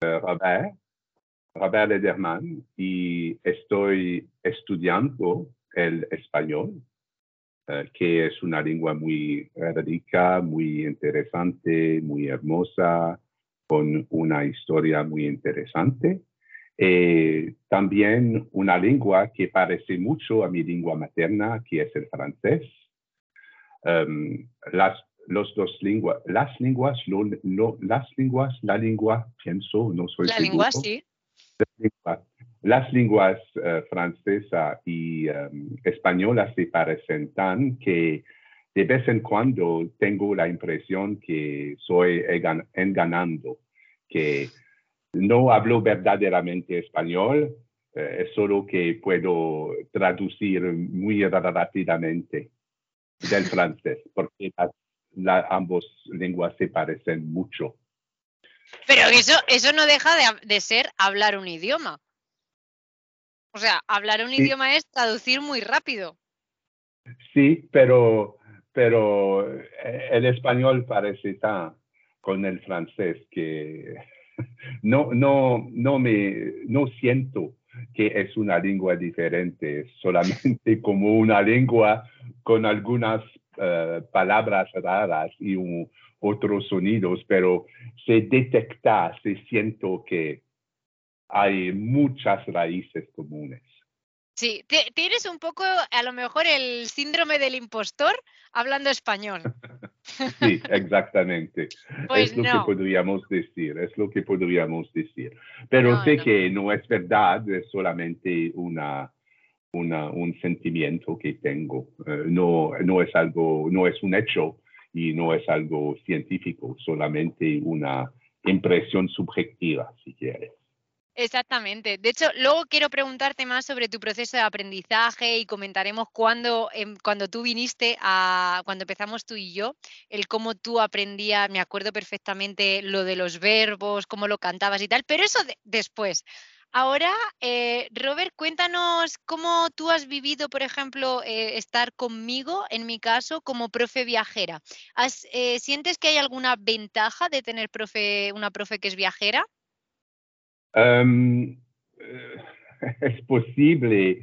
Robert, Robert Lederman, y estoy estudiando el español, eh, que es una lengua muy rica, muy interesante, muy hermosa, con una historia muy interesante. Eh, también una lengua que parece mucho a mi lengua materna, que es el francés. Um, las, los dos lenguas, las lenguas, las lenguas, la lengua, pienso, no soy La lengua, sí. Las lenguas uh, francesa y um, española se parecen tan que de vez en cuando tengo la impresión que soy enganando, que no hablo verdaderamente español, eh, es solo que puedo traducir muy rápidamente del francés, porque las, ambas lenguas se parecen mucho. Pero eso, eso no deja de, ser hablar un idioma. O sea, hablar un idioma es traducir muy rápido. Sí, pero, pero eh, el español parece tan con el francés que no, no, no me, no siento que es una lengua diferente, solamente como una lengua con algunas eh, palabras raras y otros sonidos, pero se detecta, se siento que hay muchas raíces comunes. Sí, tienes un poco, a lo mejor, el síndrome del impostor hablando español. sí, exactamente. Pues es lo que podríamos decir, es lo que podríamos decir. Pero sé que no es verdad, es solamente una, una, un sentimiento que tengo. Eh, no, no es algo, no es un hecho y no es algo científico, solamente una impresión subjetiva, si quieres. Exactamente. De hecho, luego quiero preguntarte más sobre tu proceso de aprendizaje y comentaremos cuando, em, cuando tú viniste a, cuando empezamos tú y yo, el cómo tú aprendías, me acuerdo perfectamente lo de los verbos, cómo lo cantabas y tal, pero eso después. Ahora, eh, Robert, cuéntanos cómo tú has vivido, por ejemplo, eh, estar conmigo, en mi caso, como profe viajera. Eh, ¿Sientes que hay alguna ventaja de tener profe, una profe que es viajera? Um, es posible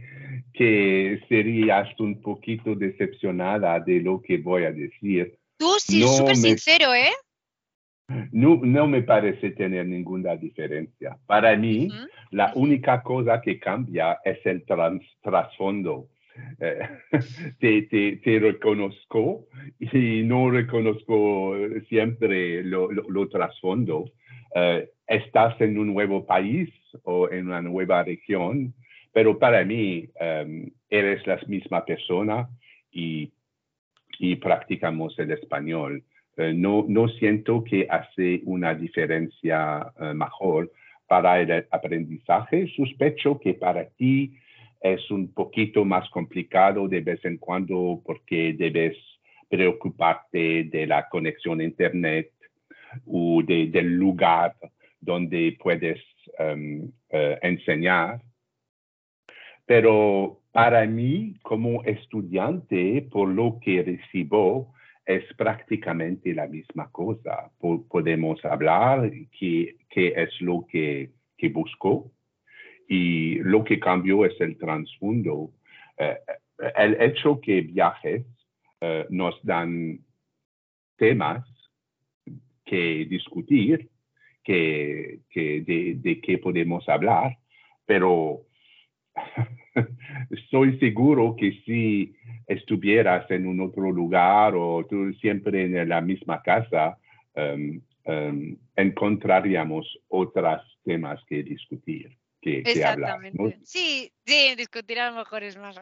que serías un poquito decepcionada de lo que voy a decir. Tú sí, súper sincero, ¿eh? No, no, me parece tener ninguna diferencia. Para mí, la única cosa que cambia es el trasfondo. Eh, te, te, reconozco y no reconozco siempre lo, lo, trasfondo. Eh, estás en un nuevo país o en una nueva región, pero para mí em, eres la misma persona y, y practicamos el español. Eh, no, no siento que hace una diferencia eh, mejor para el aprendizaje. Sospecho que para ti es un poquito más complicado de vez en cuando porque debes preocuparte de la conexión a Internet o de, del lugar donde puedes um, uh, enseñar. Pero para mí, como estudiante, por lo que recibo, es prácticamente la misma cosa. podemos hablar qué, es lo que, que, busco y lo que cambió es el trasfondo. Uh, el hecho que viajes uh, nos dan temas que discutir que, de, de qué podemos hablar, pero estoy seguro que si estuvieras en un otro lugar o tú siempre en la misma casa, um, um, encontraríamos otros temas que discutir. Que, hablar, Sí, sí, discutir a lo mejor es más.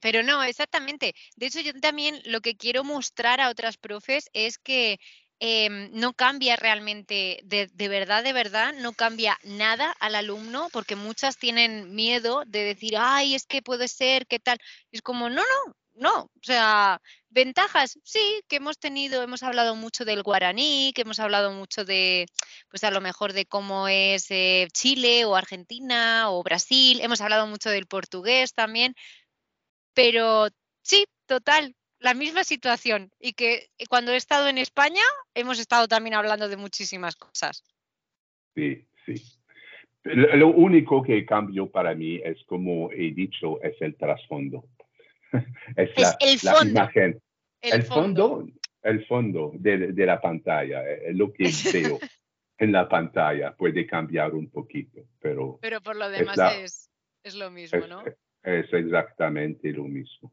Pero no, exactamente. De hecho, yo también lo que quiero mostrar a otras profes es que Em, no cambia realmente, de, verdad, de verdad, no cambia nada al alumno, porque muchas tienen miedo de decir, ay, es que puede ser, ¿qué tal? es como, no, no, no, o sea, ventajas, sí, que hemos tenido, hemos hablado mucho del guaraní, que hemos hablado mucho de, pues a lo mejor de cómo es eh, Chile o Argentina o Brasil, hemos hablado mucho del portugués también, pero sí, total, la misma situación y que cuando he estado en España hemos estado también hablando de muchísimas cosas. Sí, sí. Lo único que cambió para mí es, como he dicho, es el trasfondo. es, el fondo. imagen. El, fondo. el fondo de, la pantalla, eh, lo que veo en la pantalla puede cambiar un poquito, pero... Pero por lo demás es, es, lo mismo, ¿no? Es exactamente lo mismo.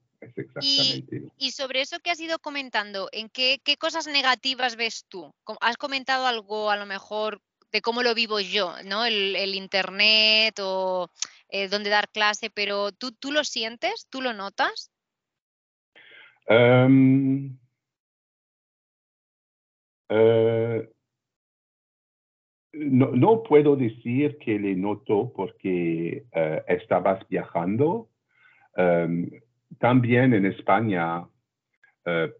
Y, sobre eso que has ido comentando, ¿en qué, qué, cosas negativas ves tú? ¿Has comentado algo a lo mejor de cómo lo vivo yo, ¿no? El, internet o eh, dónde dar clase, pero ¿tú, ¿tú lo sientes? ¿Tú lo notas? Em, eh, no, puedo decir que le noto porque eh, estabas viajando. Em, también en España eh,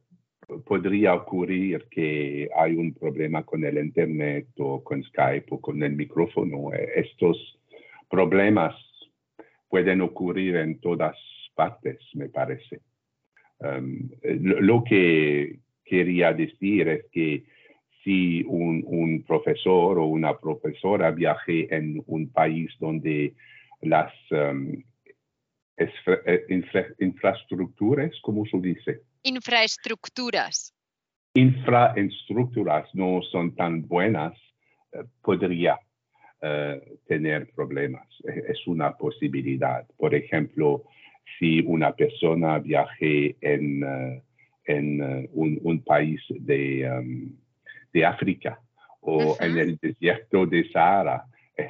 podría ocurrir que hay un problema con el Internet o con Skype o con el micrófono. Estos problemas pueden ocurrir en todas partes, me parece. Em, lo que quería decir es que si un, profesor o una profesora viaje en un país donde las um, eh, infraestructuras, ¿cómo se dice? Infraestructuras. Infraestructuras no son tan buenas, eh, podría eh, tener problemas. Es una posibilidad. Por ejemplo, si una persona viaje en, en un, país de... Um, de África o en el desierto de Sahara.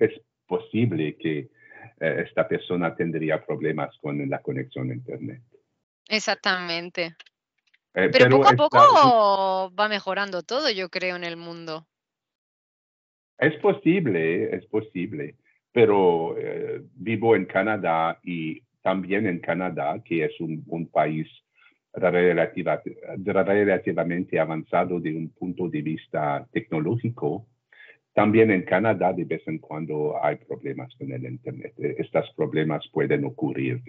Es, posible que eh, esta persona tendría problemas con la conexión a Internet. Exactamente. Eh, pero, poco a poco va mejorando todo, yo creo, en el mundo. Es posible, es posible, pero eh, vivo en Canadá y también en Canadá, que es un país relativa, relativamente avanzado de un punto de vista tecnológico, también en Canadá de vez en cuando hay problemas con el Internet. E, estos problemas pueden ocurrir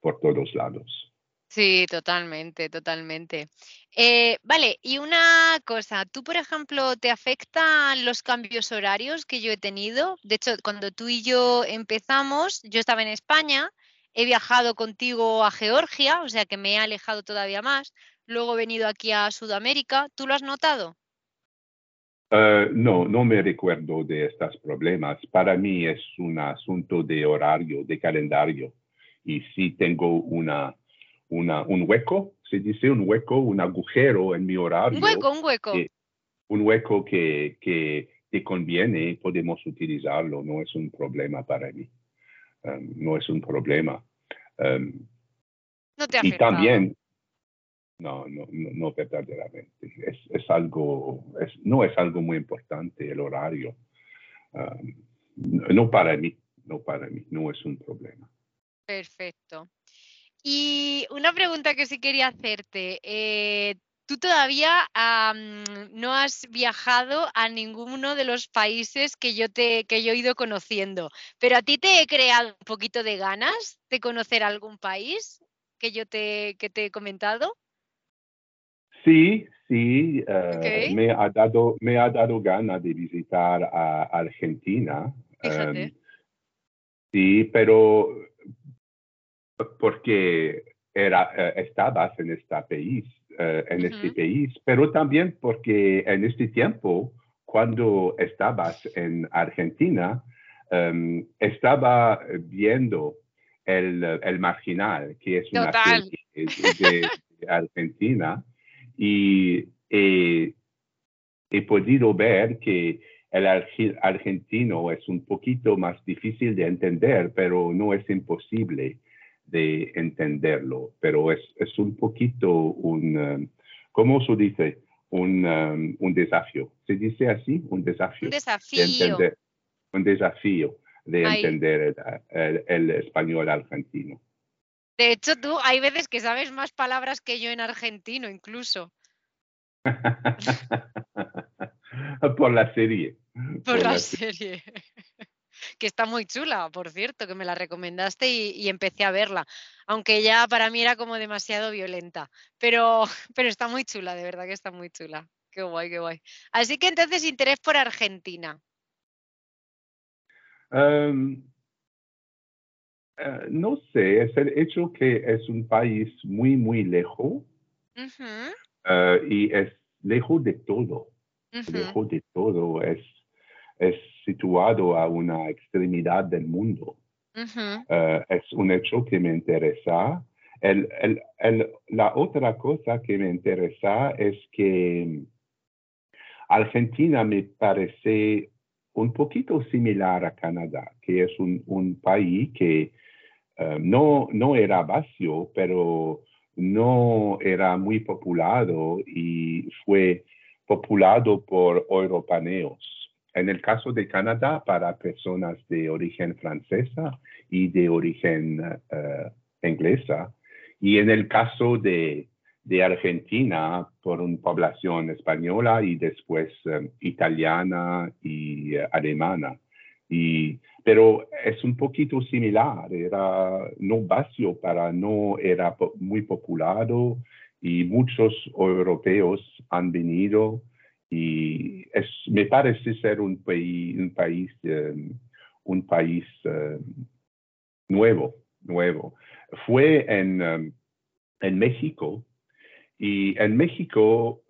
por todos lados. Sí, totalmente, totalmente. Eh, vale, y una cosa, ¿tú, por ejemplo, te afectan los cambios horarios que yo he tenido? De hecho, cuando tú y yo empezamos, yo estaba en España he viajado contigo a Georgia, o sea que me he alejado todavía más. Luego he venido aquí a Sudamérica. ¿Tú lo has notado? Eh, no, no me recuerdo de estos problemas. Para mí es un asunto de horario, de calendario. Y si tengo una, una, un hueco, se dice un hueco, un agujero en mi horario. Un hueco, un hueco. un hueco que, que te conviene, podemos utilizarlo, no es un problema para mí. Em, no es un problema. Em, no te y también, no, no, no, verdaderamente. Es, algo, no es algo muy importante el horario. Em, no para mí, no para mí, no es un problema. Perfecto. Y una pregunta que sí quería hacerte. Eh, tú todavía no has viajado a ninguno de los países que yo, te, que yo he ido conociendo, pero a ti te he creado un poquito de ganas de conocer algún país que yo te, que te he comentado. Sí, sí, eh, me, ha dado, me ha dado ganas de visitar a Argentina. Em, sí, pero porque era, eh, estabas en este país eh, en este país, pero también porque en este tiempo, cuando estabas en Argentina, em, estaba viendo el, el, Marginal, que es una serie de, Argentina, y he, he podido ver que el argentino es un poquito más difícil de entender, pero no es imposible de entenderlo, pero es, es un poquito un, um, ¿cómo se dice? Un, um, un, desafío. ¿Se dice así? Un desafío. Un desafío. De un desafío de entender el, el, español argentino. De hecho, tú hay veces que sabes más palabras que yo en argentino, incluso. Por la serie. Por, la, serie que está muy chula, por cierto, que me la recomendaste y, empecé a verla, aunque ya para mí era como demasiado violenta, pero, pero está muy chula, de verdad que está muy chula. Qué guay, qué guay. Así que entonces interés por Argentina. Um, uh, no sé, es el hecho que es un país muy, muy lejos uh, y es lejos de todo. Lejos de todo. Es, es situado a una extremidad del mundo. Uh, es un hecho que me interesa. El, el, el, la otra cosa que me interesa es que Argentina me parece un poquito similar a Canadá, que es un, un país que uh, no, no era vacío, pero no era muy populado y fue populado por europeos. En el caso de Canadá, para personas de origen francesa y de origen uh, inglesa. Y en el caso de, de Argentina, por una población española y después um, italiana y alemana. Pero es un poquito similar, era no vacío para no era muy populado y muchos europeos han venido y es, me parece ser un país, un país, um, un país um, nuevo, nuevo. Fue en, um, en México y en México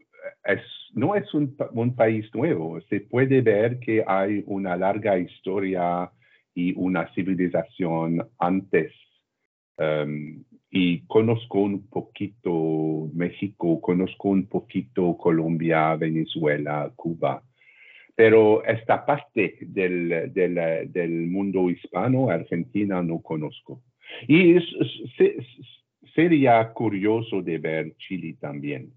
es, no es un, un, país nuevo. Se puede ver que hay una larga historia y una civilización antes. Um, y conozco un poquito México, conozco un poquito Colombia, Venezuela, Cuba. Pero esta parte del, del, del mundo hispano, Argentina, no conozco. Y es, sería curioso de ver Chile también.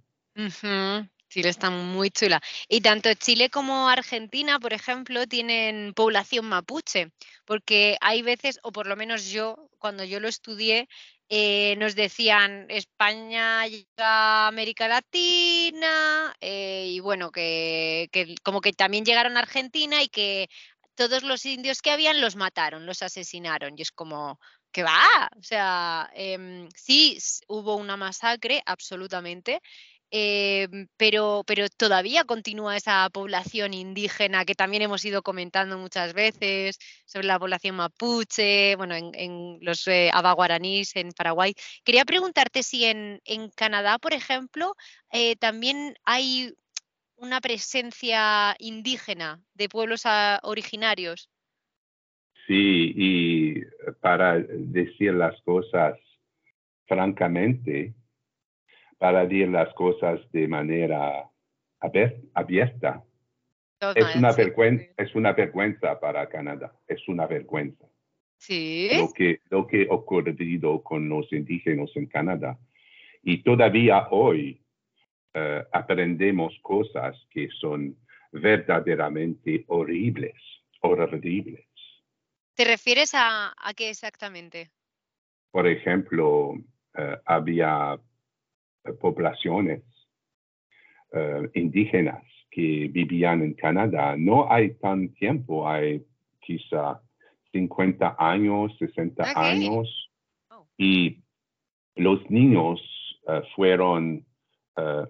Chile está muy chula. Y tanto Chile como Argentina, por ejemplo, tienen población mapuche, porque hay veces, o por lo menos yo, cuando yo lo estudié, eh, nos decían España llega a América Latina eh, y bueno, que, como que también llegaron a Argentina y que todos los indios que habían los mataron, los asesinaron. Y es como, que va, o sea, eh, sí hubo una masacre, absolutamente, eh, pero, pero todavía continúa esa población indígena que también hemos ido comentando muchas veces sobre la población mapuche, bueno, en, los eh, abaguaranís en Paraguay. Quería preguntarte si en, en Canadá, por ejemplo, eh, también hay una presencia indígena de pueblos ah, originarios. Sí, y para decir las cosas francamente, para decir las cosas de manera abierta. es, una vergüenza, es una vergüenza para Canadá, es una vergüenza. Sí. Lo que, lo que ha ocurrido con los indígenas en Canadá. Y todavía hoy uh, aprendemos cosas que son verdaderamente horribles, horribles. ¿Te refieres a, a qué exactamente? Por ejemplo, uh, había poblaciones uh, indígenas que vivían en Canadá. No hay tan tiempo, hay quizá 50 años, 60 okay. años. Oh. Y los niños uh, fueron uh,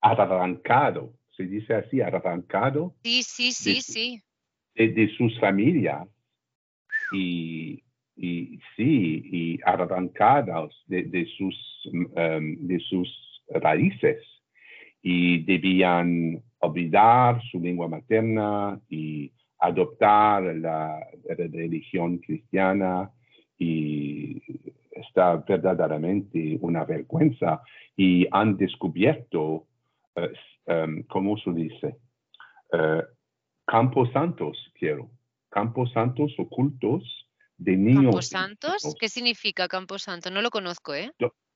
arrancados, se dice así, arrancados. Sí, sí, sí, de, sí. De, de sus familias y y sí, y arrancados de, de sus, um, de sus raíces y debían olvidar su lengua materna y adoptar la, la religión cristiana y está verdaderamente una vergüenza y han descubierto, uh, um, ¿cómo se dice? Uh, campos santos, quiero, campos santos ocultos de niños. ¿Camposantos? ¿Qué significa Camposanto? No lo conozco, ¿eh?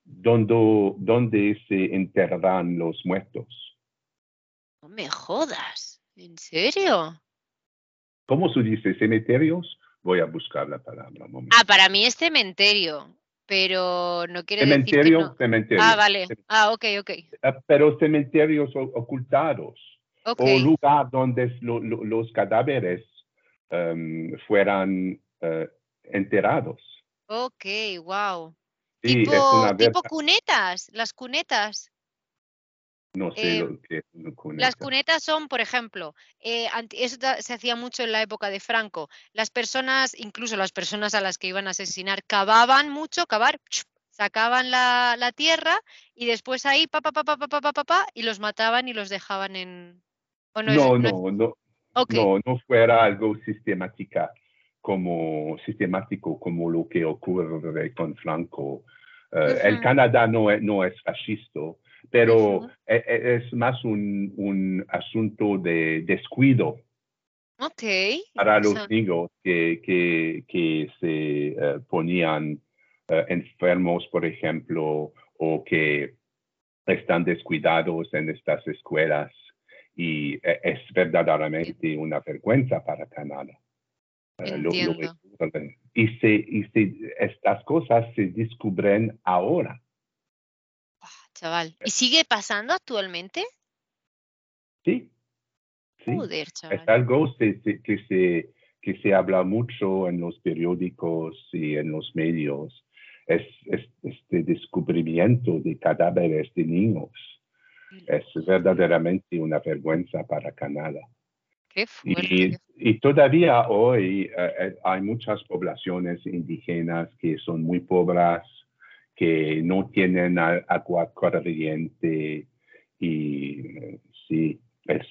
Donde, donde se enterran los muertos. No me jodas. ¿En serio? ¿Cómo se dice? ¿Cementerios? Voy a buscar la palabra. Ah, para mí es cementerio, pero no quiere cementerio, decir que no. Cementerio. Ah, vale. Ah, ok, ok. Ah, pero cementerios ocultados. Okay. O lugar donde lo, lo, los cadáveres um, fueran uh, enterados. Ok, wow. Sí, tipo, es una tipo cunetas, las cunetas. No sé Eh, lo que es una Las cuneta. cunetas son, por ejemplo, eh, eso se hacía mucho en la época de Franco. Las personas, incluso las personas a las que iban a asesinar, cavaban mucho, cavar, sacaban la, la tierra y después ahí, pa, pa, pa, pa, pa, pa, pa, pa, pa, y los mataban y los dejaban en... ¿O no es- No, no no, no, no, no fuera algo sistemática como sistemático como lo que ocurre con Franco. Eh, El. Canadá no es, no es fascista, pero e- e- es más un, un asunto de descuido ok. para los interesante. niños que, que, que se eh, ponían eh, enfermos, por ejemplo, o que están descuidados en estas escuelas. Y eh, es verdaderamente una vergüenza para Canadá. Lo- lo Entiendo. y, se, y se, estas cosas se descubren ahora. Ah, chaval. ¿Y sigue pasando actualmente? Sí, sí. Joder, Es algo se- se- que, se, que se habla mucho en los periódicos y en los medios. Es, es este descubrimiento de cadáveres de niños. Es verdaderamente una vergüenza para Canadá. Y, todavía hoy eh, eh, hay muchas poblaciones indígenas que son muy pobres, que no tienen agua corriente y sí, es,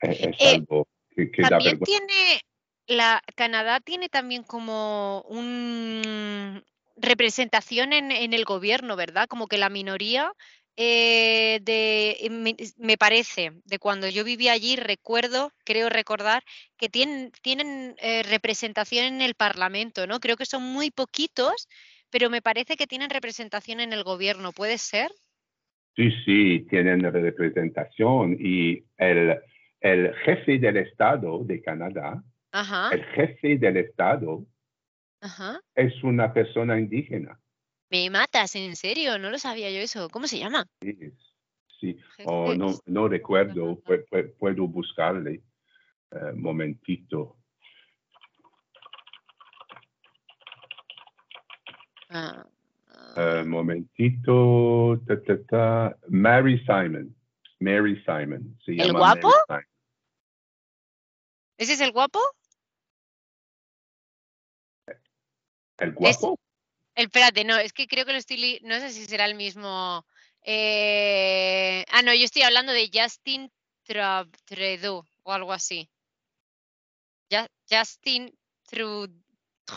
es Eh, algo que, que da vergüenza. tiene, la Canadá tiene también como un representación en, en el gobierno, ¿verdad? Como que la minoría eh, de, me, me parece, de cuando yo vivía allí, recuerdo, creo recordar, que tienen, tienen eh, representación en el Parlamento, ¿no? Creo que son muy poquitos, pero me parece que tienen representación en el gobierno, ¿puede ser? Sí, sí, tienen representación y el, el jefe del Estado de Canadá, Ajá, el jefe del Estado ajá. es una persona indígena. Me matas, en serio, no lo sabía yo eso. ¿Cómo se llama? Sí, sí. Oh, no, no recuerdo, puedo buscarle. Eh, momentito. Ah, Eh, ah, momentito. ta, ta, ta. Mary Simon. Mary Simon. Se ¿El llama guapo? Mary Simon. ¿Ese es el guapo? ¿El guapo? El, espérate, no, es que creo que lo estoy. No sé si será el mismo. eh, Ah, no, yo estoy hablando de Justin Trudeau o algo así. Ya- Justin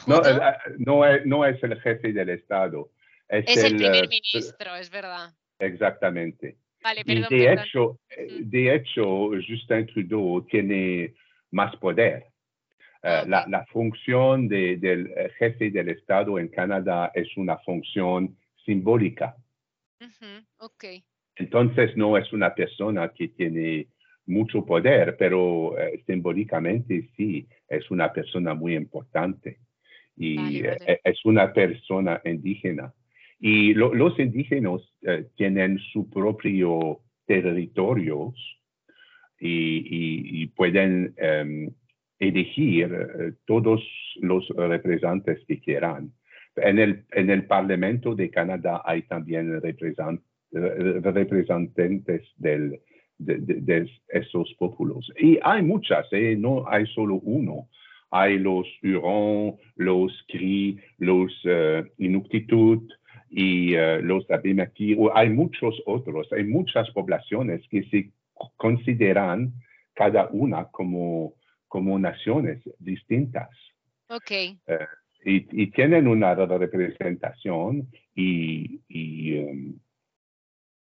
No, Trudeau eh, no, es, no es el jefe del Estado. Es, es el eh, primer ministro, es verdad. Exactamente. Vale, Y perdón, de perdón. hecho, eh, de hecho, Justin Trudeau tiene más poder. Eh, la, función de- del eh, jefe del Estado en Canadá es una función simbólica. Entonces, no es una persona que tiene mucho poder, pero eh, simbólicamente sí, es una persona muy importante. Y Vale, eh, es una persona indígena. Y lo- los indígenas eh, tienen su propio territorios y, y- y pueden em, elegir eh, todos los representantes que quieran. En el, en el Parlamento de Canadá hay también representantes representantes del, de, esos pueblos. Y hay muchas, ¿eh? no hay solo uno. Hay los Hurons, los Cri, los eh, Inuktitut y eh, los Abemaki. O Hay muchos otros, hay muchas poblaciones que se consideran cada una como, como naciones distintas. Ok. y, y tienen una representación y, y, em,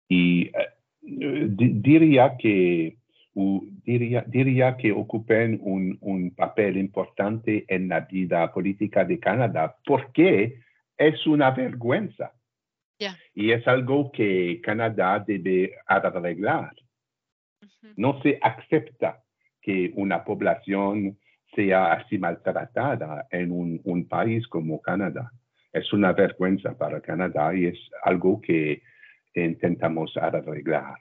y, eh, di- diría que diría, diría que ocupen un, un papel importante en la vida política de Canadá porque es una vergüenza. Y es algo que Canadá debe arreglar. No se acepta que una población sea así maltratada en un, un país como Canadá. Es una vergüenza para Canadá y es algo que intentamos arreglar.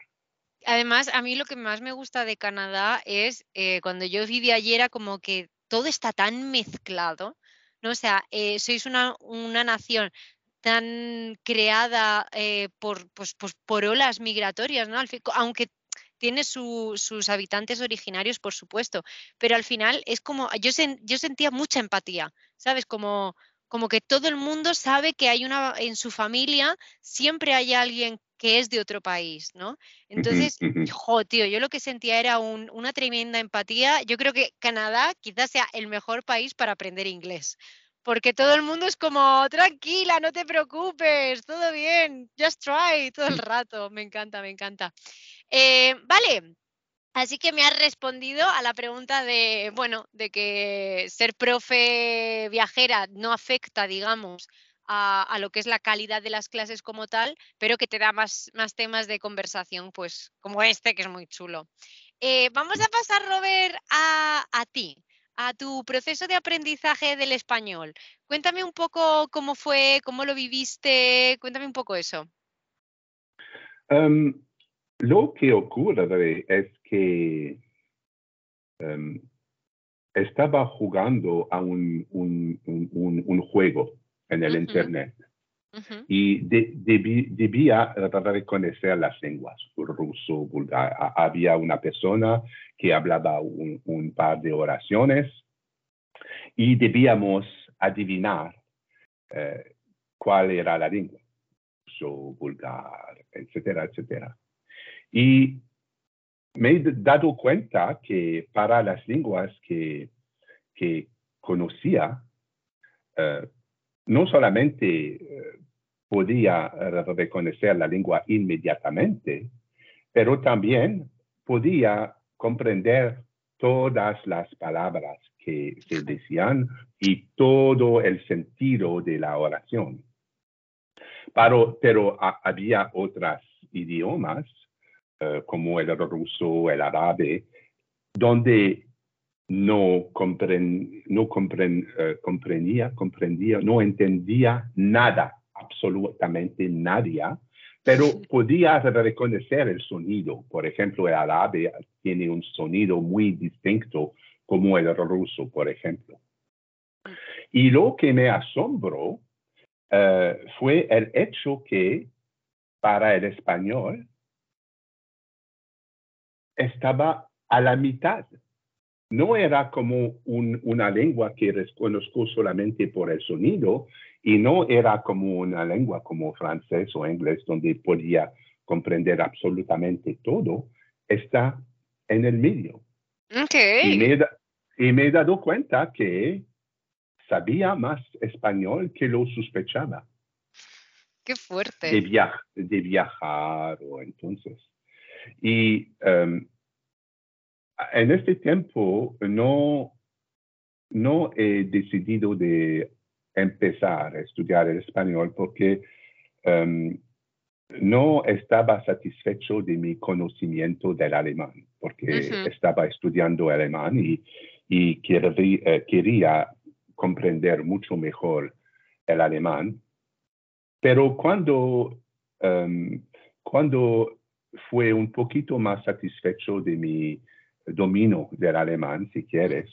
Además, a mí lo que más me gusta de Canadá es eh, cuando yo vivía allí era como que todo está tan mezclado, ¿no? O sea, eh, sois una, una nación tan creada eh, por, pues, pues, por olas migratorias, ¿no? aunque tiene sus habitantes originarios, por supuesto, pero al final es como, yo, yo sentía mucha empatía, ¿sabes? Como, como que todo el mundo sabe que hay una, en su familia siempre hay alguien que es de otro país, ¿no? Entonces, jo, tío, yo lo que sentía era una tremenda empatía. Yo creo que Canadá quizás sea el mejor país para aprender inglés, porque todo el mundo es como, tranquila, no te preocupes, todo bien, just try, todo el rato. Me encanta, me encanta. Eh, vale, Así que me has respondido a la pregunta de, bueno, de que ser profe viajera no afecta, digamos, a, lo que es la calidad de las clases como tal, pero que te da más, más temas de conversación, pues como este, que es muy chulo. Eh, vamos a pasar, Robert, a, ti, a tu proceso de aprendizaje del español. Cuéntame un poco cómo fue, cómo lo viviste, cuéntame un poco eso. Em, lo que ocurre es que em, estaba jugando a un, un juego en el Internet. Y debía reconocer las lenguas, ruso, bulgar. Había una persona que hablaba un, par de oraciones y debíamos adivinar eh, cuál era la lengua, ruso, vulgar, etcétera, etcétera. Y me he dado cuenta que para las lenguas que, que conocía, eh, no solamente eh, podía reconocer la lengua inmediatamente, pero también podía comprender todas las palabras que se decían y todo el sentido de la oración. Pero, pero había otros idiomas, eh, como el ruso, el árabe, donde no, no eh, comprendía, comprendía, no entendía nada, absolutamente nadie, pero podía reconocer el sonido. Por ejemplo, el árabe tiene un sonido muy distinto como el ruso, por ejemplo. Y lo que me asombró eh, fue el hecho que para el español estaba a la mitad no era como una lengua que reconozco solamente por el sonido y no era como una lengua como francés o inglés donde podía comprender absolutamente todo, está en el medio. Y, me he, dado cuenta que sabía más español que lo sospechaba. Qué fuerte. De, viajar o entonces. Y em, en este tiempo no, no he decidido de empezar a estudiar el español porque em, no estaba satisfecho de mi conocimiento del alemán, porque estaba estudiando alemán y, y eh, quería, comprender mucho mejor el alemán. Pero cuando, em, cuando fue un poquito más satisfecho de mi domino del alemán, si quieres,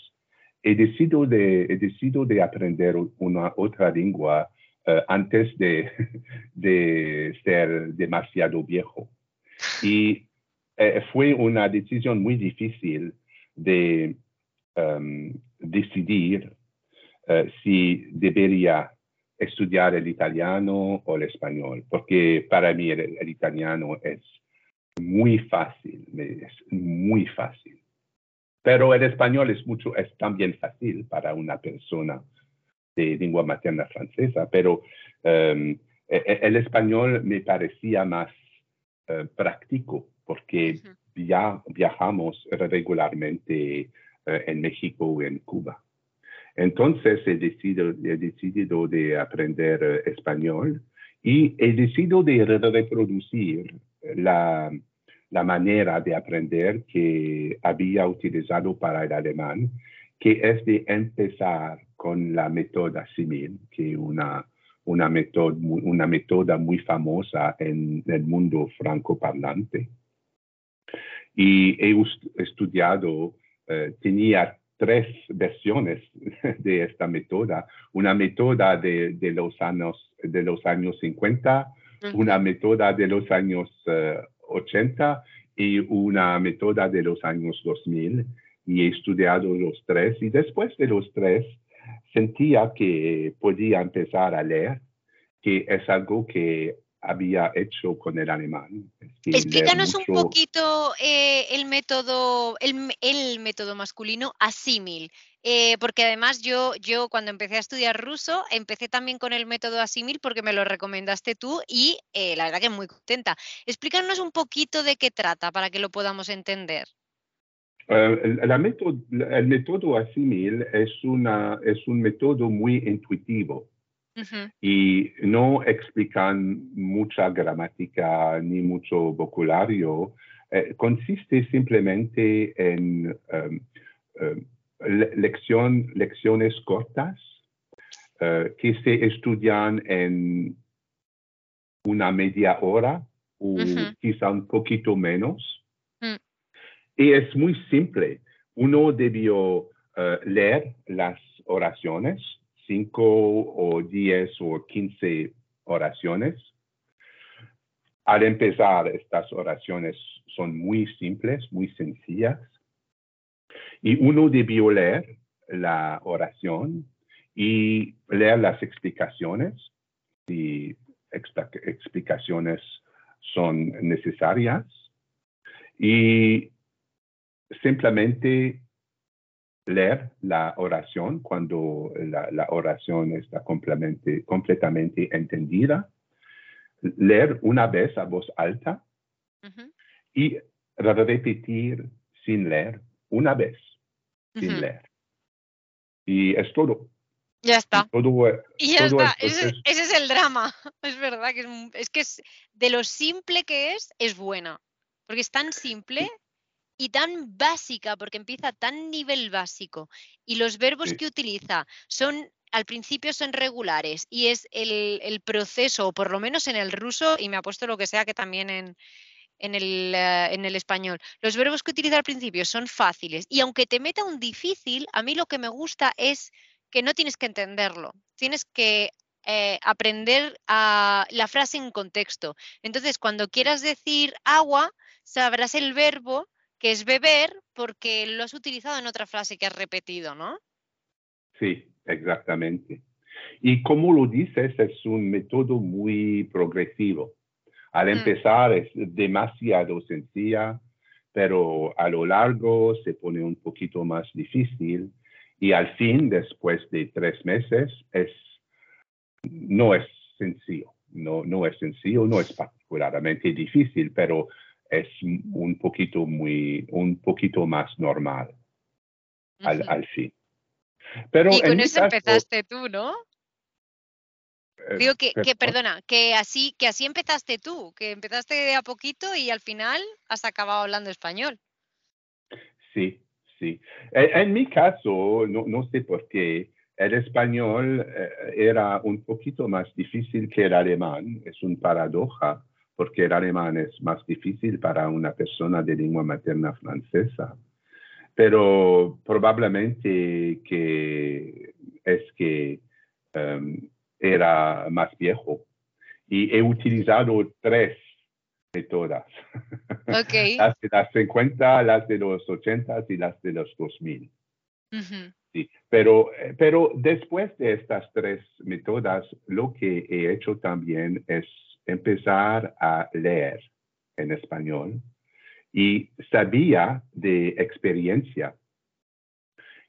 he decidido de, he de aprender una otra lengua eh, antes de, de, ser demasiado viejo. Y eh, fue una decisión muy difícil de em, decidir eh, si debería estudiar el italiano o el español, porque para mí el italiano es muy fácil, es muy fácil. Pero el español es mucho, es también fácil para una persona de lengua materna francesa, pero em, e, e, el español me parecía más eh, práctico porque ya viajamos regularmente eh, en México o en Cuba. Entonces he decidido, he decidido de aprender eh, español y he decidido de reproducir la, manera de aprender que había utilizado para el alemán, que es de empezar con la métoda simil, que una, una, una métoda muy famosa en el mundo francoparlante. Y he estudiado, eh, tenía tres versiones de esta método. Una método de, los años, de los años 50, una método de los años 80 eh, y una método de los años 2000. Y he estudiado los tres y después de los tres sentía que podía empezar a leer, que es algo que había hecho con el alemán. Explícanos un poquito eh, el método, el, método masculino asímil. Eh, porque además yo, yo cuando empecé a estudiar ruso, empecé también con el método asímil porque me lo recomendaste tú y eh, la verdad que muy contenta. Explícanos un poquito de qué trata para que lo podamos entender. el, método, el método asímil es, una, es un método muy intuitivo y no explican mucha gramática ni mucho vocabulario. Eh, consiste simplemente en em, lección, lecciones cortas eh, que se estudian en una media hora o quizá un poquito menos. Mm. Y es muy simple. Uno debió eh, leer las oraciones cinco o diez o quince oraciones. Al empezar, estas oraciones son muy simples, muy sencillas. Y uno debió leer la oración y leer las explicaciones, si explicaciones son necesarias. Y simplemente leer la oración cuando la, oración está completamente, completamente, entendida, leer una vez a voz alta y repetir sin leer una vez sin leer. Y es todo. Ya está. y ya está. ese, es el drama. Es verdad que es, es que es, de lo simple que es, es buena. Porque es tan simple y tan básica, porque empieza tan nivel básico, y los verbos que utiliza son, al principio son regulares, y es el, proceso, o por lo menos en el ruso, y me ha puesto lo que sea que también en, en el, eh, en el, español. Los verbos que utiliza al principio son fáciles y aunque te meta un difícil, a mí lo que me gusta es que no tienes que entenderlo, tienes que eh, aprender la frase en contexto. Entonces, cuando quieras decir agua, sabrás el verbo que es beber porque lo has utilizado en otra frase que has repetido, ¿no? Sí, exactamente. Y como lo dices, es un método muy progresivo. Al mm. empezar es demasiado sencilla, pero a lo largo se pone un poquito más difícil y al fin, después de tres meses, es, no es sencillo. No, no es sencillo, no es particularmente difícil, pero es un poquito muy, un poquito más normal al, fin. Pero y con eso empezaste tú, ¿no? Eh, Digo que, que, perdona, que así, que así empezaste tú, que empezaste a poquito y al final has acabado hablando español. Sí, sí. En, en mi caso, no, no, sé por qué, el español eh, era un poquito más difícil que el alemán, es un paradoja porque el alemán es más difícil para una persona de lengua materna francesa. Pero probablemente que es que em, era más viejo. Y he utilizado tres métodos. Okay. las de los 50, las de los 80 y las de los 2000. sí. pero, pero después de estas tres métodas, lo que he hecho también es empezar a leer en español y sabía de experiencia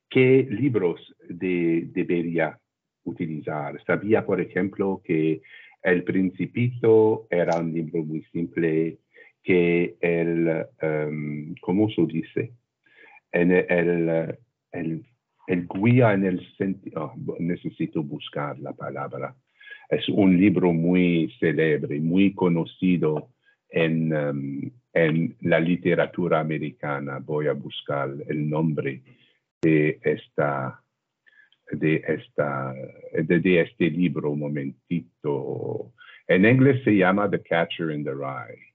qué libros debería utilizar. Sabía, por ejemplo, que El Principito era un libro muy simple, que el, um, ¿cómo se dice? En el, el, el guía en el sentido, oh, necesito buscar la palabra es un libro muy célebre, muy conocido en, um, en la literatura americana. Voy a buscar el nombre de esta de, esta, de, este libro un momentito. En inglés se llama The Catcher in the Rye.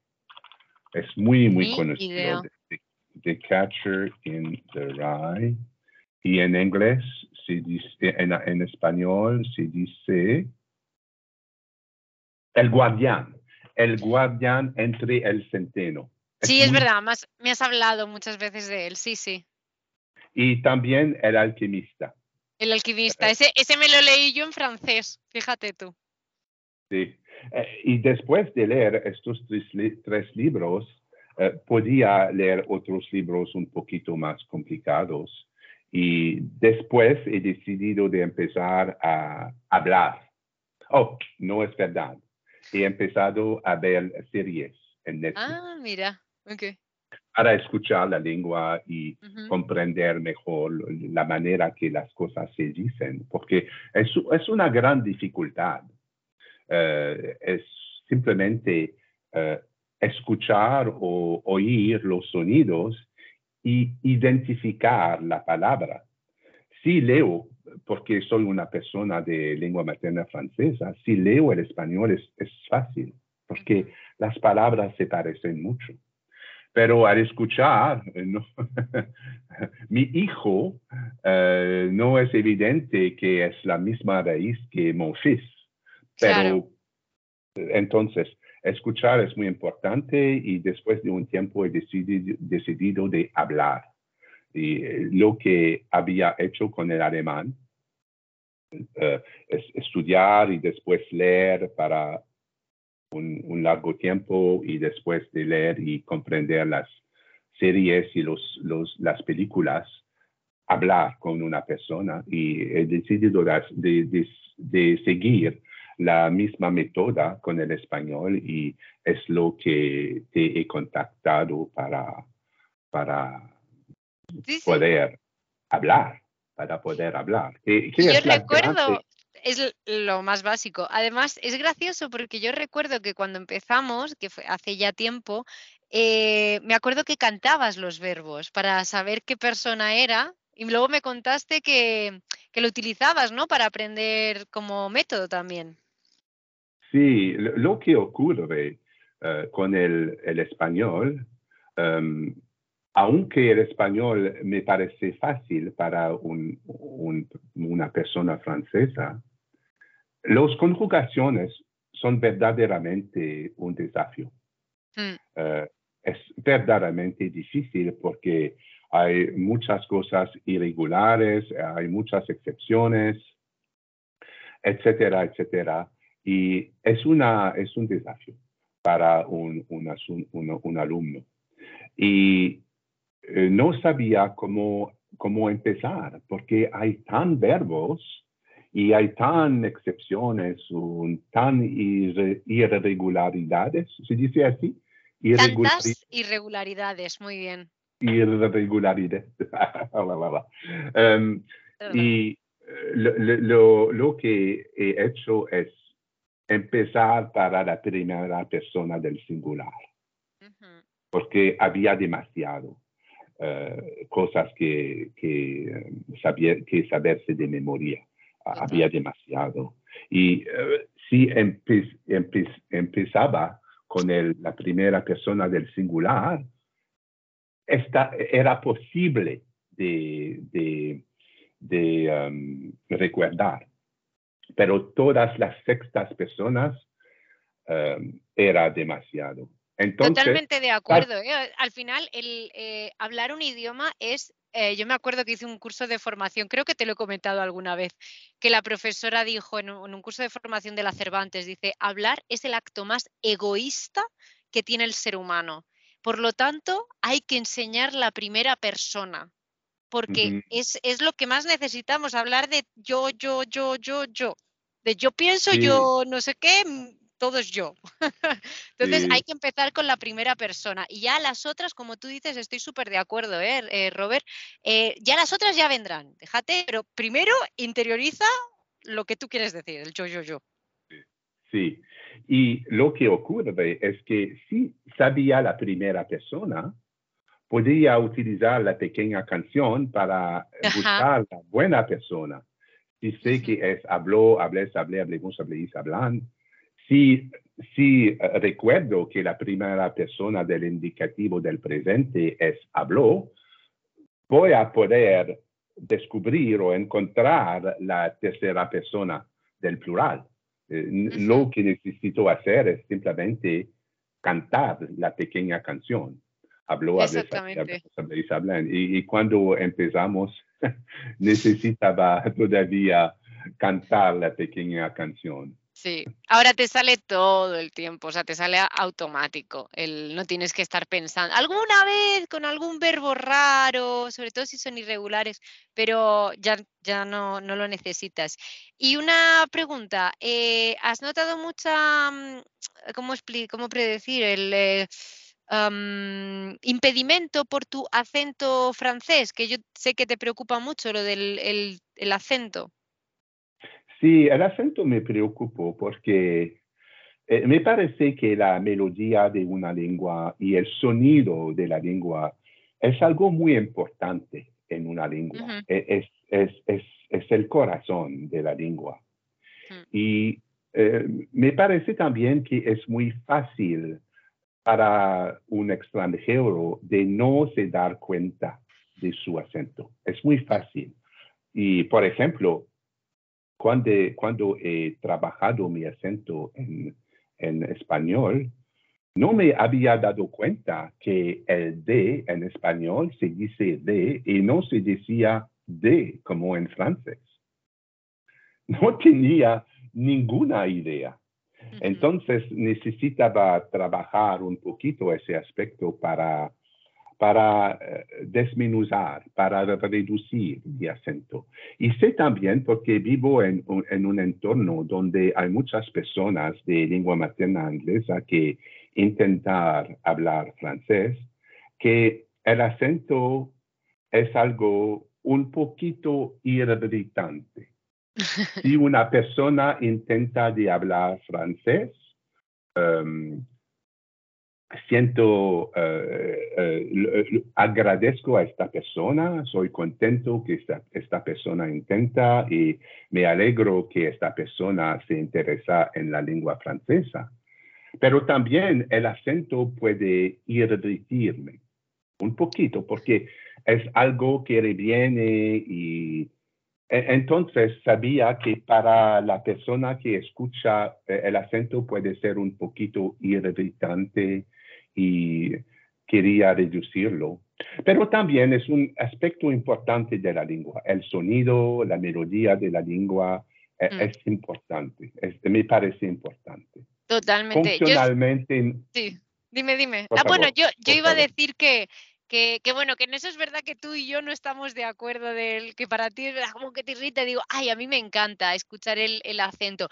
Es muy, muy conocido. The, the, Catcher in the Rye. Y en inglés, se dice, en, en español se dice el guardián, el guardián entre el centeno. Sí, es, verdad, más, me has hablado muchas veces de él, sí, sí. Y también el alquimista. El alquimista, ese, ese me lo leí yo en francés, fíjate tú. Sí, eh, y después de leer estos tres, libros, eh, podía leer otros libros un poquito más complicados. Y después he decidido de empezar a hablar. Oh, no es verdad. He empezado a ver series en Netflix. Ah, mira, ok. Para escuchar la lengua y comprender mejor la manera que las cosas se dicen, porque es, es una gran dificultad eh, es simplemente eh, escuchar o oír los sonidos y identificar la palabra. Si leo, porque soy una persona de lengua materna francesa, si leo el español es, fácil, porque las palabras se parecen mucho. Pero al escuchar, mi hijo no es evidente que es la misma raíz que fils. Pero entonces, escuchar es muy importante y después de un tiempo he decidido, de hablar. Y eh, lo que había hecho con el alemán, eh, es estudiar y después leer para un, largo tiempo y después de leer y comprender las series y los, las películas, hablar con una persona y he decidido de, de seguir la misma métoda con el español y es lo que te he contactado para, para poder hablar, para poder hablar. yo recuerdo, es lo más básico. Además, es gracioso porque yo recuerdo que cuando empezamos, que fue hace ya tiempo, eh, me acuerdo que cantabas los verbos para saber qué persona era y luego me contaste que, que lo utilizabas, ¿no? Para aprender como método también. Sí, lo que ocurre eh, con el, español, em, aunque el español me parece fácil para una persona francesa, las conjugaciones son verdaderamente un desafío. Mm. Eh, es verdaderamente difícil porque hay muchas cosas irregulares, hay muchas excepciones, etcétera, etcétera. Y es, una, es un desafío para un, un, alumno. Y eh, no sabía cómo, cómo empezar, porque hay tan verbos y hay tan excepciones, un, tan irregularidades, ¿se dice así? Tantas irregularidades, muy bien. Irregularidades. um, y eh, lo, lo, que he hecho es empezar para la primera persona del singular, porque había demasiado eh, cosas que, que, eh, que saberse de memoria, había demasiado. Y eh, si empezaba con el, la primera persona del singular, esta, era posible de, de, de um, recordar pero todas las sextas personas um, era demasiado. Totalmente de acuerdo. ¿eh? Al final, el eh, hablar un idioma es, eh, yo me acuerdo que hice un curso de formación, creo que te lo he comentado alguna vez, que la profesora dijo en un, en un curso de formación de la Cervantes, dice, hablar es el acto más egoísta que tiene el ser humano. Por lo tanto, hay que enseñar la primera persona porque es, es, lo que más necesitamos, hablar de yo, yo, yo, yo, yo. De yo pienso, yo no sé qué, mm, todo es yo. Entonces hay que empezar con la primera persona. Y ya las otras, como tú dices, estoy súper de acuerdo, ¿eh, eh Robert? Eh, ya las otras ya vendrán, déjate, pero primero interioriza lo que tú quieres decir, el yo, yo, yo. Sí, y lo que ocurre es que si sabía la primera persona, podría utilizar la pequeña canción para buscar la buena persona. Si sé que es habló, hablé, hablé, hablemos, habléis, hablan. Si, si eh, recuerdo que la primera persona del indicativo del presente es habló, voy a poder descubrir o encontrar la tercera persona del plural. Eh, lo que necesito hacer es simplemente cantar la pequeña canción. Habló a Isabel y, y cuando empezamos necesitaba todavía cantar la pequeña canción. Sí, ahora te sale todo el tiempo, o sea, te sale automático, el, no tienes que estar pensando, alguna vez con algún verbo raro, sobre todo si son irregulares, pero ya, ya no, no lo necesitas. Y una pregunta, eh, ¿has notado mucha, mm, cómo, cómo predecir, el... Eh, impedimento por tu acento francés, que yo sé que te preocupa mucho lo del el acento. Sí, el acento me preocupó porque eh, me parece que la melodía de una lengua y el sonido de la lengua es algo muy importante en una lengua. E, es, es, es, es, el corazón de la lengua. Y eh, me parece también que es muy fácil para un extranjero de no se dar cuenta de su acento. Es muy fácil. Y, por ejemplo, cuando, cuando he trabajado mi acento en, en español, no me había dado cuenta que el D en español se dice D y no se decía D como en francés. No tenía ninguna idea. Entonces necesitaba trabajar un poquito ese aspecto para para eh, desmenuzar, para reducir mi acento. Y sé también, porque vivo en, en, un entorno donde hay muchas personas de lengua materna inglesa que intentar hablar francés, que el acento es algo un poquito irritante. Si una persona intenta de hablar francés, um, siento, eh, eh, agradezco a esta persona, soy contento que esta, esta, persona intenta y me alegro que esta persona se interesa en la lengua francesa. Pero también el acento puede irritarme un poquito porque es algo que reviene y e, entonces sabía que para la persona que escucha eh, el acento puede ser un poquito irritante y quería reducirlo. Pero también es un aspecto importante de la lengua. El sonido, la melodía de la lengua e, mm. es, importante, me parece importante. Totalmente. Funcionalmente. sí, dime, dime. ah, bueno, yo, yo iba a decir que, que, bueno, que en eso es verdad que tú y yo no estamos de acuerdo del que para ti es como que te irrita. Digo, ay, a mí me encanta escuchar el, el acento.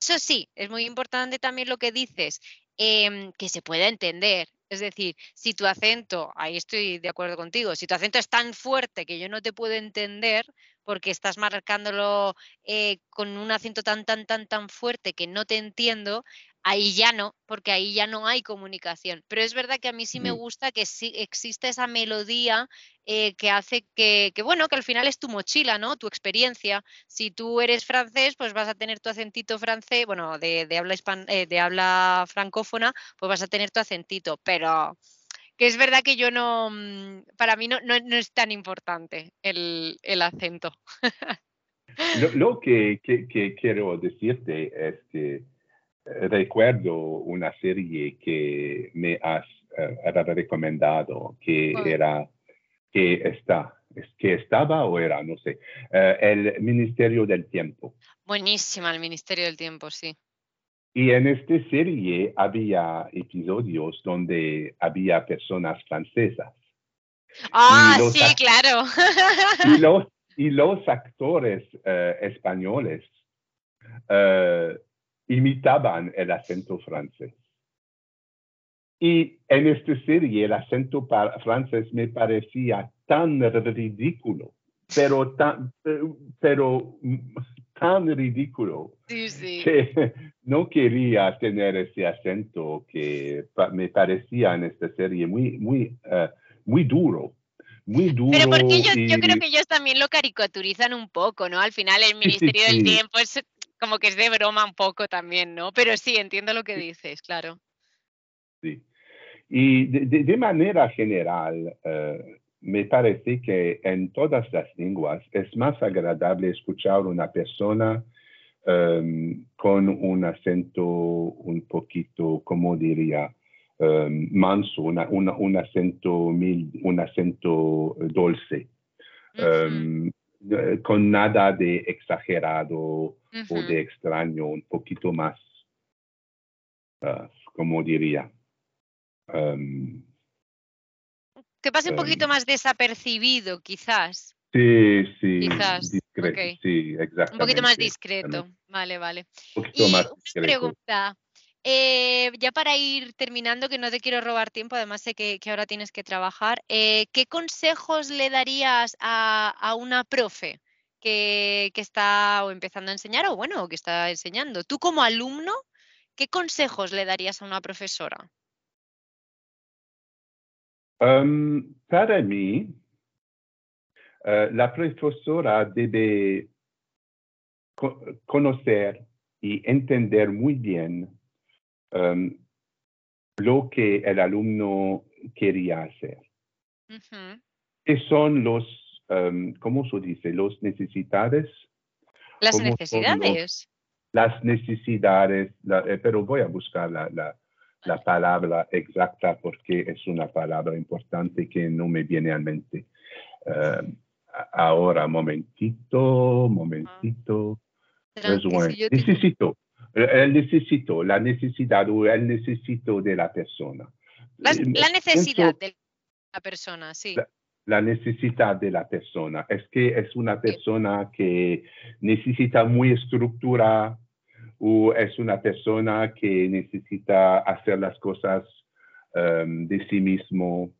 Eso sí, es muy importante también lo que dices, Em, que se pueda entender. Es decir, si tu acento, ahí estoy de acuerdo contigo, si tu acento es tan fuerte que yo no te puedo entender porque estás marcándolo eh, con un acento tan, tan, tan, tan fuerte que no te entiendo, ahí ya no, porque ahí ya no hay comunicación. Pero es verdad que a mí sí me gusta que sí existe esa melodía eh, que hace que, bueno, que al final es tu mochila, ¿no? Tu experiencia. Si tú eres francés, pues vas a tener tu acentito francés, bueno, de, habla, eh, de habla francófona, pues vas a tener tu acentito, pero que es verdad que yo no, mm, para mí no, no, es tan importante el, acento. lo, que quiero decirte es que recuerdo una serie que me has eh, recomendado, que era, que está, que estaba o era, no sé, eh, el Ministerio del Tiempo. Buenísima el Ministerio del Tiempo, sí. Y en esta serie había episodios donde había personas francesas. Ah, sí, claro. y, los, y los actores eh, españoles imitaban el acento francés. Y en esta serie el acento francés me parecía tan ridículo, pero tan, pero tan ridículo que no quería tener ese acento que me parecía en esta serie muy, muy, eh, muy duro. Muy duro Pero porque yo, yo, creo que ellos también lo caricaturizan un poco, ¿no? Al final el Ministerio del Tiempo es como que es de broma un poco también, ¿no? Pero sí, entiendo lo que dices, claro. Sí. Y de, manera general, eh, me parece que en todas las lenguas es más agradable escuchar una persona em, con un acento un poquito, como diría, em, manso, un acento un acento dulce, con nada de exagerado o de extraño, un poquito más, ah, como diría. Que pase un poquito em. más desapercibido, quizás. Sí, sí. Quizás. Sí, exactamente. Un poquito más discreto. Vale, vale. Un poquito y más una pregunta. Eh, ya para ir terminando, que no te quiero robar tiempo, además sé que, ahora tienes que trabajar, eh, ¿qué consejos le darías a, una profe que, está o empezando a enseñar o bueno, que está enseñando? Tú como alumno, ¿qué consejos le darías a una profesora? Um, para mí, uh, la profesora debe conocer y entender muy bien um, lo que el alumno quería hacer. ¿Qué son los, um, cómo se dice, los necesidades? Las necesidades. las necesidades, eh, pero voy a buscar la, la palabra exacta porque es una palabra importante que no me viene a mente. Uh, ahora, momentito, momentito. Necesito, el necesito, la necesidad o el necesito de la persona. La, eh, necesidad de la persona, sí. La, necesidad de la persona. Es que es una persona que necesita muy estructura, o es una persona que necesita hacer las cosas um, de sí mismo.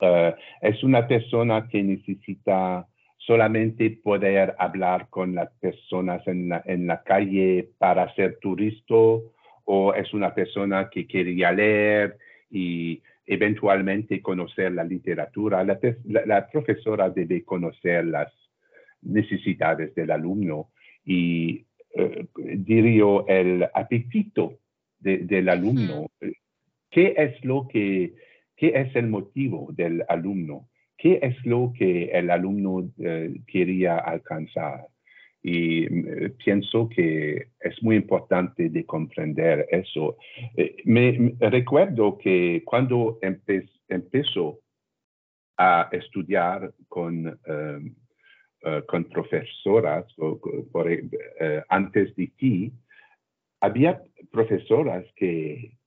Uh, es una persona que necesita solamente poder hablar con las personas en la, en la calle para ser turista o es una persona que quería leer y eventualmente conocer la literatura. La, la profesora debe conocer las necesidades del alumno y eh, diría, el apetito del alumno. ¿Qué es lo que, qué es el motivo del alumno? ¿Qué es lo que el alumno eh, quería alcanzar? Y eh, pienso que es muy importante de comprender eso. me, recuerdo que cuando empezó a estudiar con eh, con profesoras por, eh, antes de ti, había profesoras que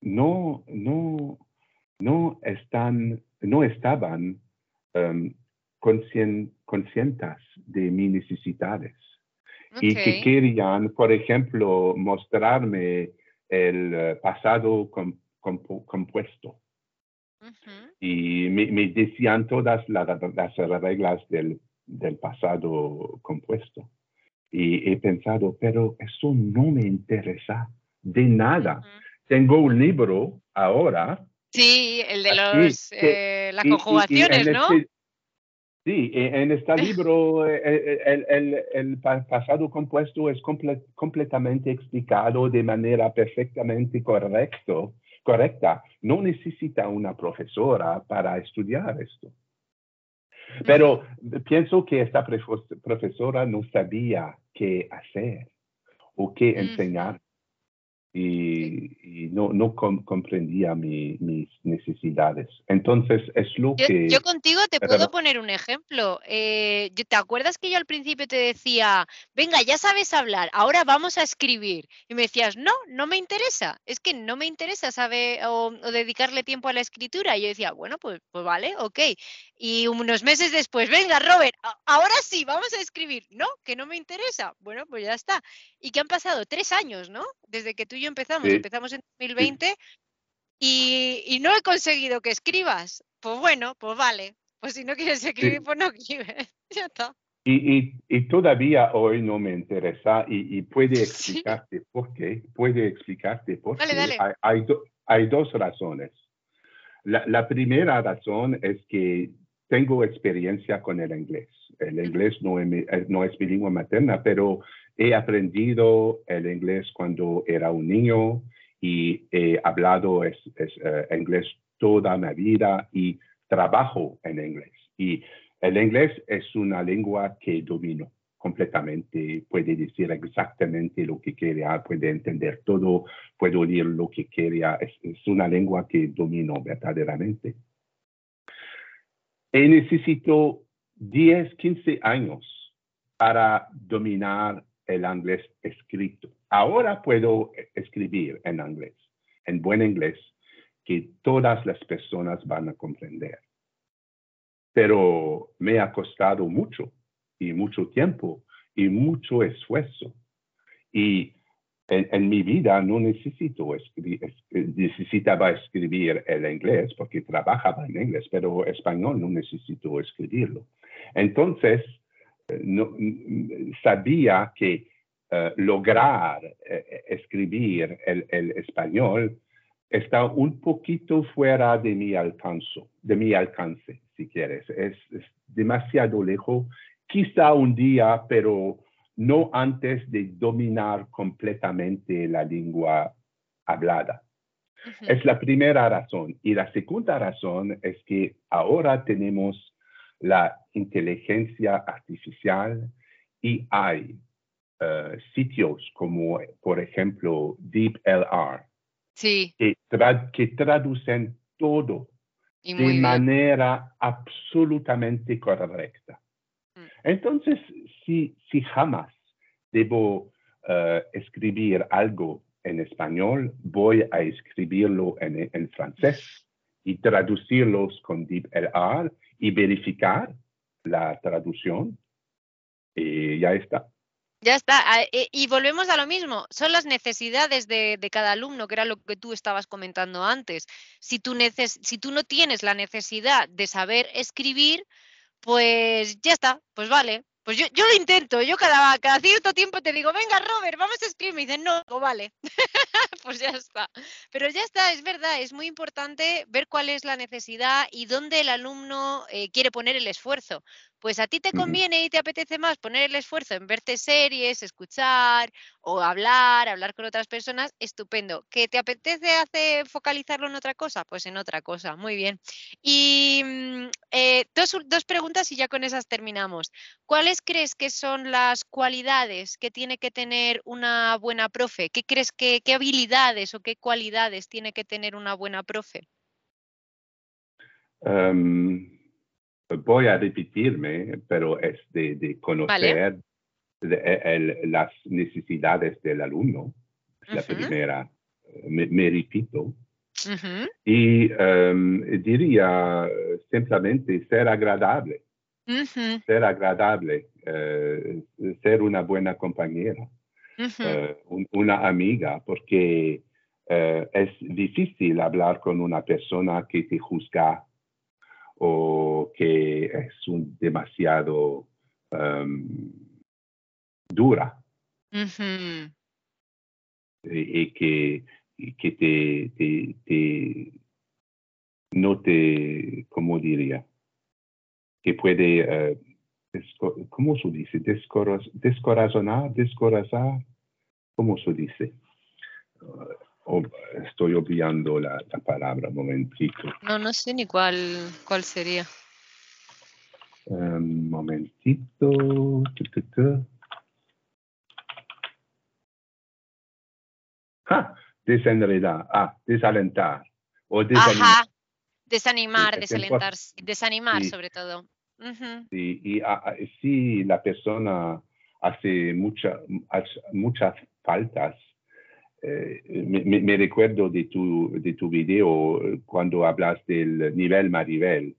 no, no, no, están, no estaban um, conscientes de mis necesidades y que querían, por ejemplo, mostrarme el eh, pasado compuesto. Y me, decían todas las, reglas del, pasado compuesto. Y he pensado, pero eso no me interesa de nada. Tengo un libro ahora. Sí, el de los, eh, las conjugaciones, ¿no? sí, en este libro eh, eh, el, el, pasado compuesto es completamente explicado de manera perfectamente correcta correcta. No necesita una profesora para estudiar esto. Pero pienso que esta profesora no sabía qué hacer o qué enseñar y, no, no comprendía mis necesidades. Entonces, es lo que... Yo contigo te puedo poner un ejemplo. Eh, ¿Te acuerdas que yo al principio te decía, venga, ya sabes hablar, ahora vamos a escribir? Y me decías, no, no me interesa, es que no me interesa saber o, dedicarle tiempo a la escritura. Y yo decía, bueno, pues, pues vale, ok. Y unos meses después, venga, Robert, ahora sí, vamos a escribir. No, que no me interesa. Bueno, pues ya está. Y que han pasado tres años, ¿no? Desde que tú y yo empezamos. Empezamos en 2020 y, no he conseguido que escribas. Pues bueno, pues vale. Pues si no quieres escribir, pues no escribes. ya está. Y, y, todavía hoy no me interesa y, puede explicarte por qué. Puede explicarte por qué. Hay, hay, dos razones. La, la, primera razón es que tengo experiencia con el inglés. El inglés no es, eh, no es mi lengua materna, pero he aprendido el inglés cuando era un niño y he hablado es, eh, inglés toda mi vida y trabajo en inglés. Y el inglés es una lengua que domino completamente, puede decir exactamente lo que quiera, puede entender todo, puede oír lo que quiera, es, una lengua que domino verdaderamente. Y necesito 10, 15 años para dominar el inglés escrito. Ahora puedo escribir en inglés, en buen inglés, que todas las personas van a comprender. Pero me ha costado mucho y mucho tiempo y mucho esfuerzo. Y en, mi vida no escribir, necesitaba escribir el inglés porque trabajaba en inglés, pero español no necesito escribirlo. Entonces, eh, no, sabía que eh, lograr eh, escribir el, el, español está un poquito fuera de mi alcance, de mi alcance, si quieres. Es, es demasiado lejos quizá un día, pero no antes de dominar completamente la lengua hablada. Es la primera razón. Y la segunda razón es que ahora tenemos la inteligencia artificial y hay eh, sitios como, por ejemplo, DeepLR, sí. que, que traducen todo de manera absolutamente correcta. Entonces, si, jamás debo eh, escribir algo en español, voy a escribirlo en, francés y traducirlos con DeepLR y verificar la traducción y ya está. Ya está. Ah, eh, y volvemos a lo mismo. Son las necesidades de, cada alumno, que era lo que tú estabas comentando antes. Si tú, si tú no tienes la necesidad de saber escribir, pues ya está, pues vale. Pues yo, yo lo intento, yo cada, cada cierto tiempo te digo, venga Robert, vamos a escribir, me dicen, no, vale, pues ya está. Pero ya está, es verdad, es muy importante ver cuál es la necesidad y dónde el alumno eh, quiere poner el esfuerzo. Pues a ti te conviene y te apetece más poner el esfuerzo en verte series, escuchar o hablar, hablar con otras personas, estupendo. ¿Que te apetece hacer, focalizarlo en otra cosa? Pues en otra cosa, muy bien. Y mm, eh, dos, dos preguntas y ya con esas terminamos. ¿Cuáles crees que son las cualidades que tiene que tener una buena profe? ¿Qué crees que, qué habilidades o qué cualidades tiene que tener una buena profe? Em, voy a repetirme, pero es de, conocer e, las necesidades del alumno. Es la primera, me, repito. Y em, diría simplemente ser agradable. Ser agradable, eh, ser una buena compañera, eh, una amiga, porque eh, es difícil hablar con una persona que te juzga o que es un demasiado um, dura. Y, que, que te, te, no te, ¿cómo diría? Que puede, uh, ¿cómo se dice? descorazonar, descorazar, ¿cómo se dice? estoy obviando la, palabra, un momentito. No, no sé ni cuál, cuál sería. Um, momentito. Ah, desenredar, ah, desalentar. O desanimar. Desanimar, desalentar, desanimar sobre todo. Sí, y si la persona hace mucha, muchas faltas, eh, me, recuerdo de tu, de tu video eh, cuando hablas del nivel Maribel.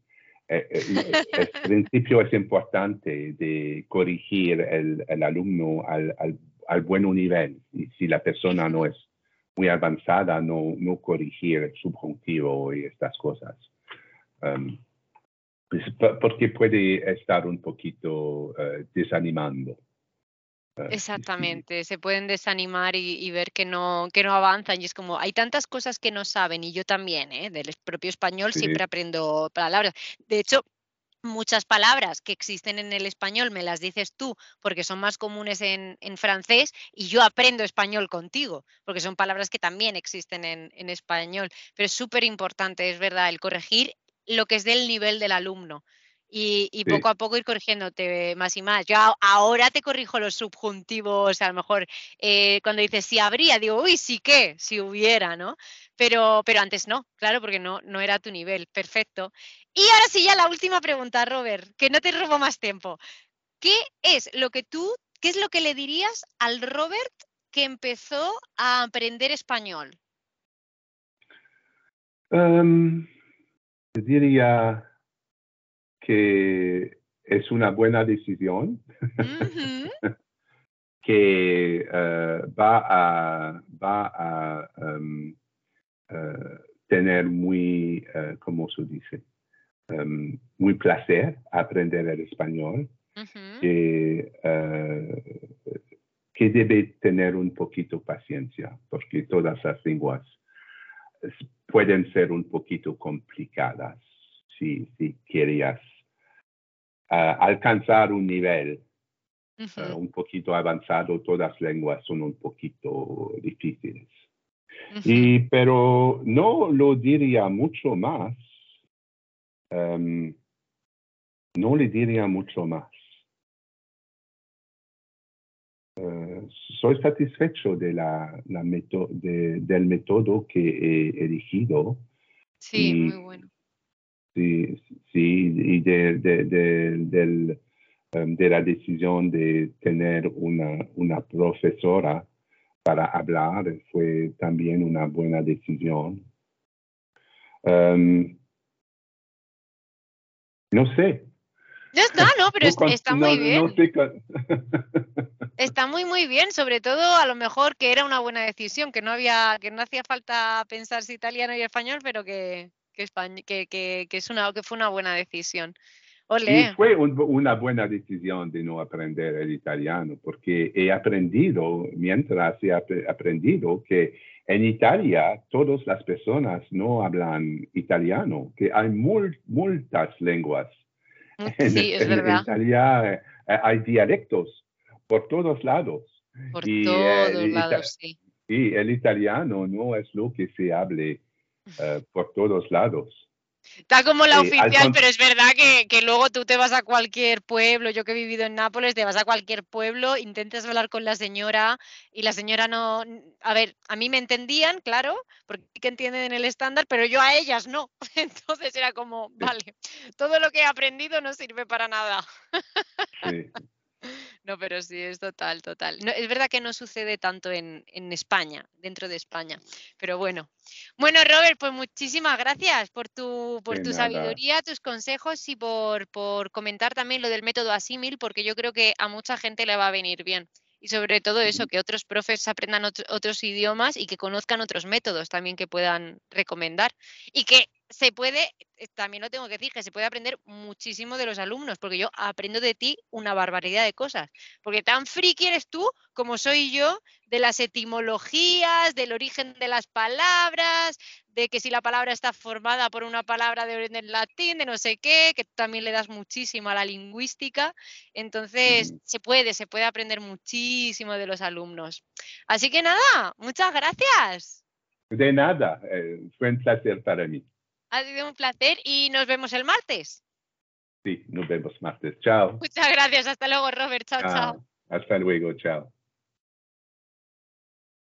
Eh, el principio es importante de corregir el, el alumno al, al, buen nivel. Y si la persona no es muy avanzada, no, no corregir el subjuntivo y estas cosas. Um, pues, porque puede estar un poquito desanimando. Exactamente, se pueden desanimar y, ver que no, que no avanzan y es como, hay tantas cosas que no saben y yo también, ¿eh? del propio español siempre aprendo palabras. De hecho, muchas palabras que existen en el español me las dices tú porque son más comunes en, francés y yo aprendo español contigo porque son palabras que también existen en, en español. Pero es súper importante, es verdad, el corregir lo que es del nivel del alumno y, poco a poco ir corrigiéndote más y más. Yo ahora te corrijo los subjuntivos, a lo mejor eh, cuando dices si habría, digo, uy, sí que, si hubiera, ¿no? Pero, pero antes no, claro, porque no, no era tu nivel. Perfecto. Y ahora sí, ya la última pregunta, Robert, que no te robo más tiempo. ¿Qué es lo que tú, qué es lo que le dirías al Robert que empezó a aprender español? Um, diría que es una buena decisión, que eh, va a, va a um, eh, tener muy, uh, ¿cómo se dice? Um, muy placer aprender el español, que, que debe tener un poquito paciencia, porque todas las lenguas pueden ser un poquito complicadas si, si querías alcanzar un nivel eh, un poquito avanzado, todas las lenguas son un poquito difíciles. y, pero no lo diría mucho más. Em, no le diría mucho más. Eh, soy satisfecho de la, la del método que he elegido. Sí, muy bueno sí, sí y de, de, de, um, de, la decisión de tener una, una profesora para hablar fue también una buena decisión. Um, no sé. No está, no, pero está muy bien. está muy, muy bien, sobre todo a lo mejor que era una buena decisión, que no había, que no hacía falta pensar si italiano y español, pero que, que, que, que, es una, que fue una buena decisión. Y fue una buena decisión de no aprender el italiano, porque he aprendido, mientras he aprendido que en Italia todas las personas no hablan italiano, que hay muchas lenguas. Mm, sí, es verdad. En Italia eh, hay dialectos por todos lados. Por todos lados, sí. Y el italiano no es lo que se hable eh, por todos lados. Está como la oficial, pero es verdad que, luego tú te vas a cualquier pueblo, yo que he vivido en Nápoles, te vas a cualquier pueblo, intentas hablar con la señora y la señora no, a ver, a mí me entendían, claro, porque que entienden el estándar, pero yo a ellas no. Entonces era como, vale, todo lo que he aprendido no sirve para nada. Sí. No, pero sí, es total, total. es verdad que no sucede tanto en, España, dentro de España. Pero bueno. Bueno, Robert, pues muchísimas gracias por tu, por tu sabiduría, tus consejos y por, por comentar también lo del método asímil, porque yo creo que a mucha gente le va a venir bien y sobre todo eso, que otros profes aprendan otros idiomas y que conozcan otros métodos también que puedan recomendar. Y que se puede, eh, también lo tengo que decir, que se puede aprender muchísimo de los alumnos, porque yo aprendo de ti una barbaridad de cosas. Porque tan friki eres tú como soy yo de las etimologías, del origen de las palabras, de que si la palabra está formada por una palabra de origen latín, de no sé qué, que también le das muchísimo a la lingüística. Entonces, se puede, se puede aprender muchísimo de los alumnos. Así que nada, muchas gracias. De nada, eh, fue un placer para mí. Ha sido un placer y nos vemos el martes. Sí, nos vemos martes. Chao. Muchas gracias. Hasta luego, Robert. chao. chao. Hasta luego. Chao.